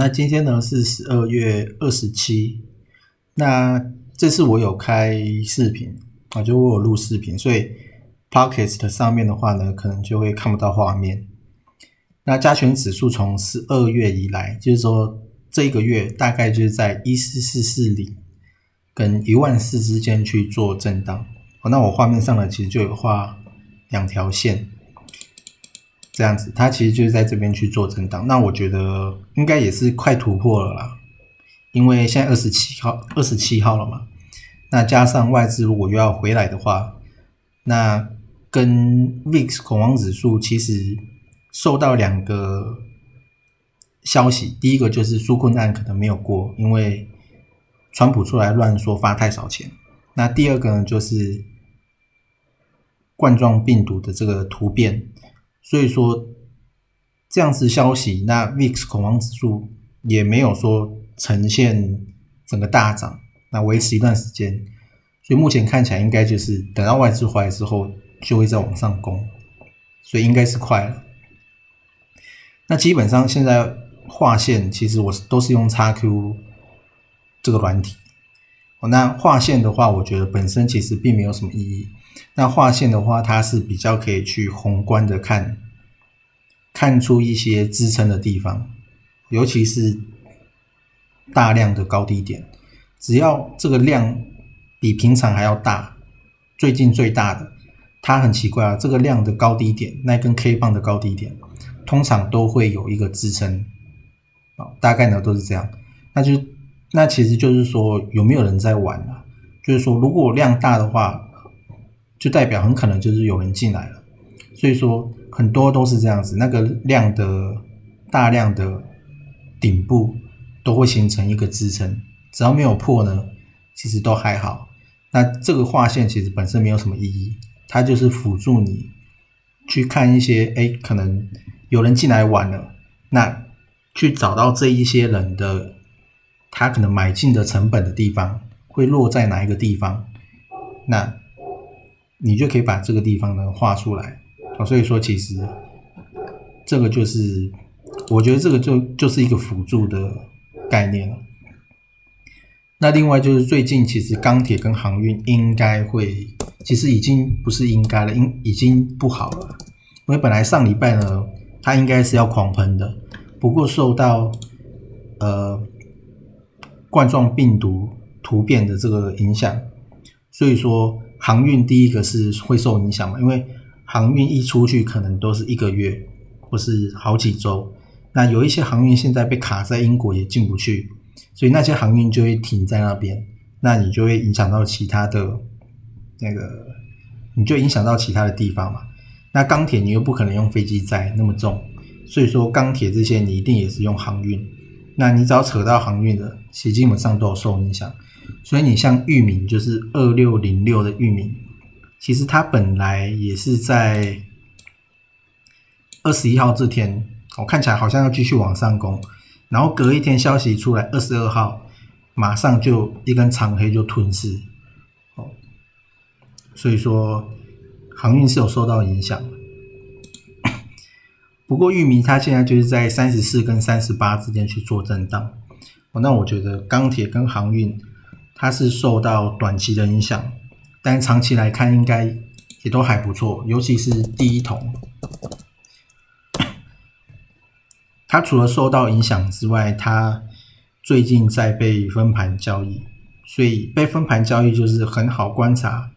那今天呢是十二月二十七。那这次我有开视频啊，就我有录视频，所以 Podcast 上面的话呢，可能就会看不到画面。那加权指数从十二月以来，就是说这个月大概就是在一四四四零跟一万四之间去做震荡。哦，那我画面上呢，其实就有画两条线。这样子，它其实就是在这边去做震荡。那我觉得应该也是快突破了啦，因为现在二十七号，二十七号了嘛。那加上外资如果又要回来的话，那跟 VIX 恐慌指数其实受到两个消息，第一个就是纾困案可能没有过，因为川普出来乱说发太少钱。那第二个呢，就是冠状病毒的这个突变。所以说，这样子消息，那 VIX 恐慌指数也没有说呈现整个大涨，那维持一段时间，所以目前看起来应该就是等到外资回来之后，就会再往上攻，所以应该是快了。那基本上现在画线，其实我都是用 XQ 这个软体。那画线的话，我觉得本身其实并没有什么意义。那画线的话，它是比较可以去宏观的看，看出一些支撑的地方，尤其是大量的高低点，只要这个量比平常还要大，最近最大的，它很奇怪啊，这个量的高低点，那根 K 棒的高低点，通常都会有一个支撑，啊，大概呢都是这样，那就那其实就是说有没有人在玩啊？就是说如果量大的话。就代表很可能就是有人进来了，所以说很多都是这样子，那个量的大量的顶部都会形成一个支撑，只要没有破呢，其实都还好。那这个画线其实本身没有什么意义，它就是辅助你去看一些，哎，可能有人进来玩了，那去找到这一些人的他可能买进的成本的地方会落在哪一个地方，那。你就可以把这个地方呢画出来啊，所以说其实这个就是，我觉得这个就就是一个辅助的概念了。那另外就是最近其实钢铁跟航运应该会，其实已经不是应该了，应已经不好了，因为本来上礼拜呢它应该是要狂喷的，不过受到呃冠状病毒突变的这个影响，所以说。航运第一个是会受影响嘛，因为航运一出去可能都是一个月或是好几周，那有一些航运现在被卡在英国也进不去，所以那些航运就会停在那边，那你就会影响到其他的那个，你就影响到其他的地方嘛。那钢铁你又不可能用飞机载那么重，所以说钢铁这些你一定也是用航运，那你只要扯到航运的，其实基本上都有受影响。所以你像域名就是二六零六的域名，其实它本来也是在二十一号这天，我看起来好像要继续往上攻，然后隔一天消息出来，二十二号马上就一根长黑就吞噬，哦，所以说航运是有受到影响。不过域名它现在就是在三十四跟三十八之间去做震荡，哦，那我觉得钢铁跟航运。它是受到短期的影响，但长期来看应该也都还不错，尤其是第一桶，它除了受到影响之外，它最近在被分盘交易，所以被分盘交易就是很好观察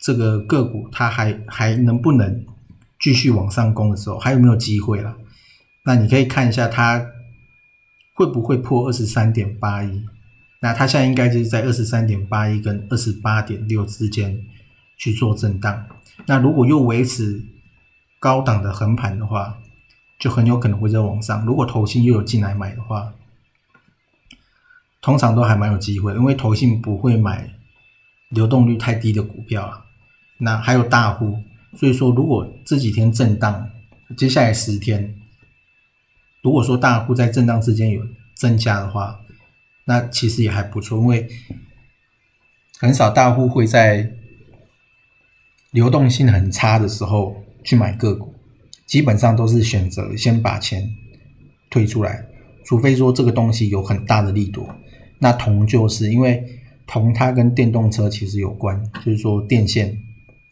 这个个股它还还能不能继续往上攻的时候，还有没有机会了？那你可以看一下它会不会破二十三点八一。那它现在应该就是在二十三点八一跟二十八点六之间去做震荡。那如果又维持高档的横盘的话，就很有可能会在往上。如果投信又有进来买的话，通常都还蛮有机会，因为投信不会买流动率太低的股票啊。那还有大户，所以说如果这几天震荡，接下来十天，如果说大户在震荡之间有增加的话，那其实也还不错，因为很少大户会在流动性很差的时候去买个股，基本上都是选择先把钱退出来，除非说这个东西有很大的力度。那铜就是因为铜它跟电动车其实有关，就是说电线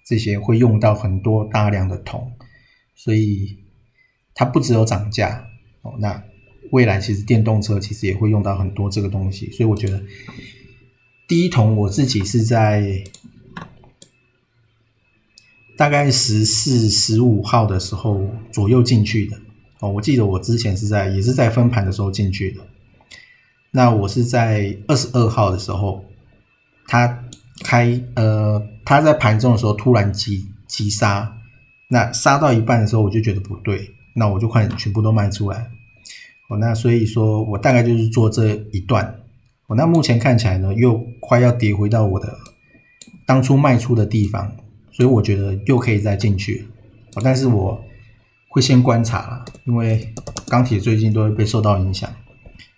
这些会用到很多大量的铜，所以它不只有涨价哦，那。未来其实电动车其实也会用到很多这个东西，所以我觉得第一桶我自己是在大概十四、十五号的时候左右进去的哦。我记得我之前是在也是在分盘的时候进去的。那我是在二十二号的时候，它开呃，它在盘中的时候突然急急杀，那杀到一半的时候我就觉得不对，那我就快全部都卖出来。那所以说我大概就是做这一段，我那目前看起来呢，又快要跌回到我的当初卖出的地方，所以我觉得又可以再进去。但是我会先观察了，因为钢铁最近都会被受到影响。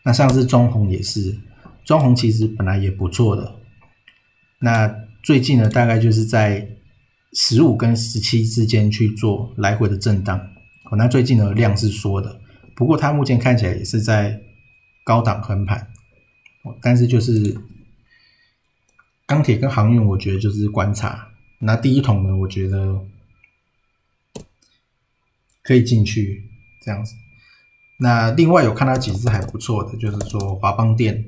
那像是中红也是，中红其实本来也不错的，那最近呢，大概就是在十五跟十七之间去做来回的震荡。那最近的量是缩的。不过它目前看起来也是在高档横盘，但是就是钢铁跟航运，我觉得就是观察。那第一桶呢，我觉得可以进去这样子。那另外有看到几只还不错的，就是说华邦电，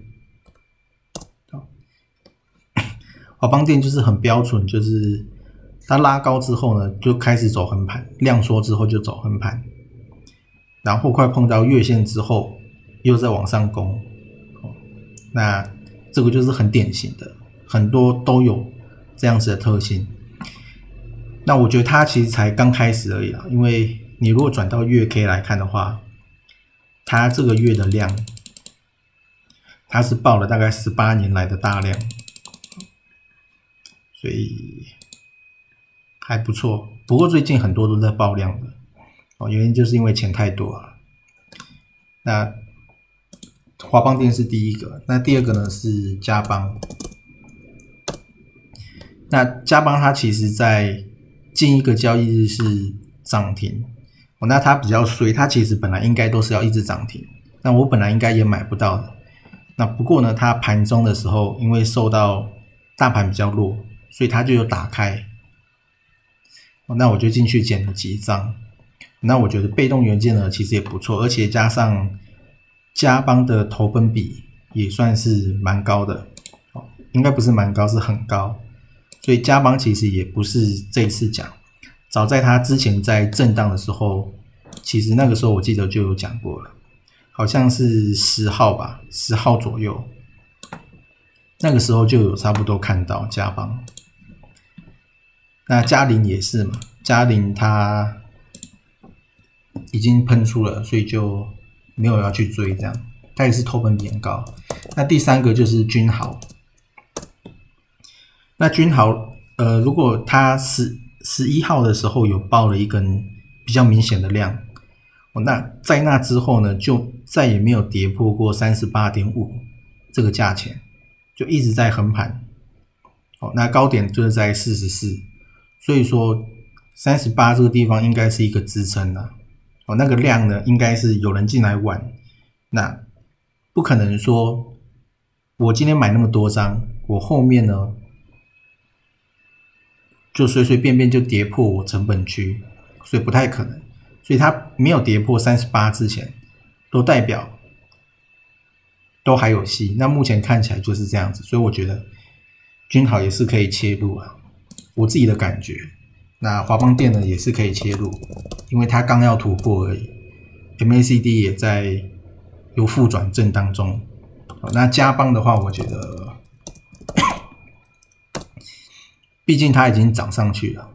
华邦电就是很标准，就是它拉高之后呢，就开始走横盘，量缩之后就走横盘。然后快碰到月线之后，又在往上攻，那这个就是很典型的，很多都有这样子的特性。那我觉得它其实才刚开始而已啊，因为你如果转到月 K 来看的话，它这个月的量，它是报了大概十八年来的大量，所以还不错。不过最近很多都在爆量的。哦，原因就是因为钱太多了。那华邦电是第一个，那第二个呢是嘉邦。那嘉邦它其实在近一个交易日是涨停，哦，那它比较衰，它其实本来应该都是要一直涨停，那我本来应该也买不到的。那不过呢，它盘中的时候因为受到大盘比较弱，所以它就有打开，哦，那我就进去捡了几张。那我觉得被动元件呢，其实也不错，而且加上嘉邦的投本比也算是蛮高的，哦，应该不是蛮高，是很高。所以嘉邦其实也不是这一次讲，早在他之前在震荡的时候，其实那个时候我记得就有讲过了，好像是十号吧，十号左右，那个时候就有差不多看到嘉邦。那嘉陵也是嘛，嘉陵它。已经喷出了，所以就没有要去追这样。它也是透喷比很高。那第三个就是君豪。那君豪，呃，如果它十十一号的时候有爆了一根比较明显的量，那在那之后呢，就再也没有跌破过三十八点五这个价钱，就一直在横盘。哦，那高点就是在四十四，所以说三十八这个地方应该是一个支撑了。哦，那个量呢，应该是有人进来玩，那不可能说，我今天买那么多张，我后面呢就随随便便就跌破我成本区，所以不太可能，所以它没有跌破三十八之前，都代表都还有戏。那目前看起来就是这样子，所以我觉得君豪也是可以切入啊，我自己的感觉。那华邦电呢也是可以切入，因为它刚要突破而已。MACD 也在由负转正当中。那加邦的话，我觉得，毕竟它已经涨上去了。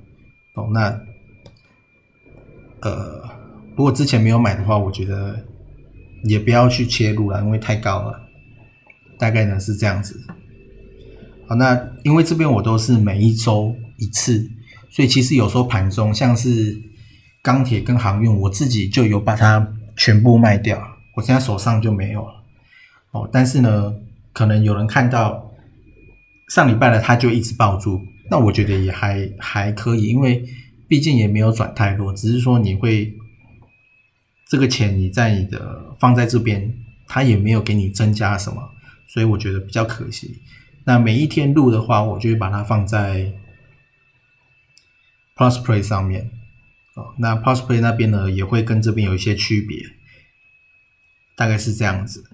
哦，那呃，如果之前没有买的话，我觉得也不要去切入了，因为太高了。大概呢是这样子。好，那因为这边我都是每一周一次。所以其实有时候盘中像是钢铁跟航运，我自己就有把它全部卖掉，我现在手上就没有了。哦，但是呢，可能有人看到上礼拜的他就一直抱住，那我觉得也还还可以，因为毕竟也没有转太多，只是说你会这个钱你在你的放在这边，它也没有给你增加什么，所以我觉得比较可惜。那每一天录的话，我就会把它放在。Plus Play 上面，哦，那 Plus Play 那边呢也会跟这边有一些区别，大概是这样子。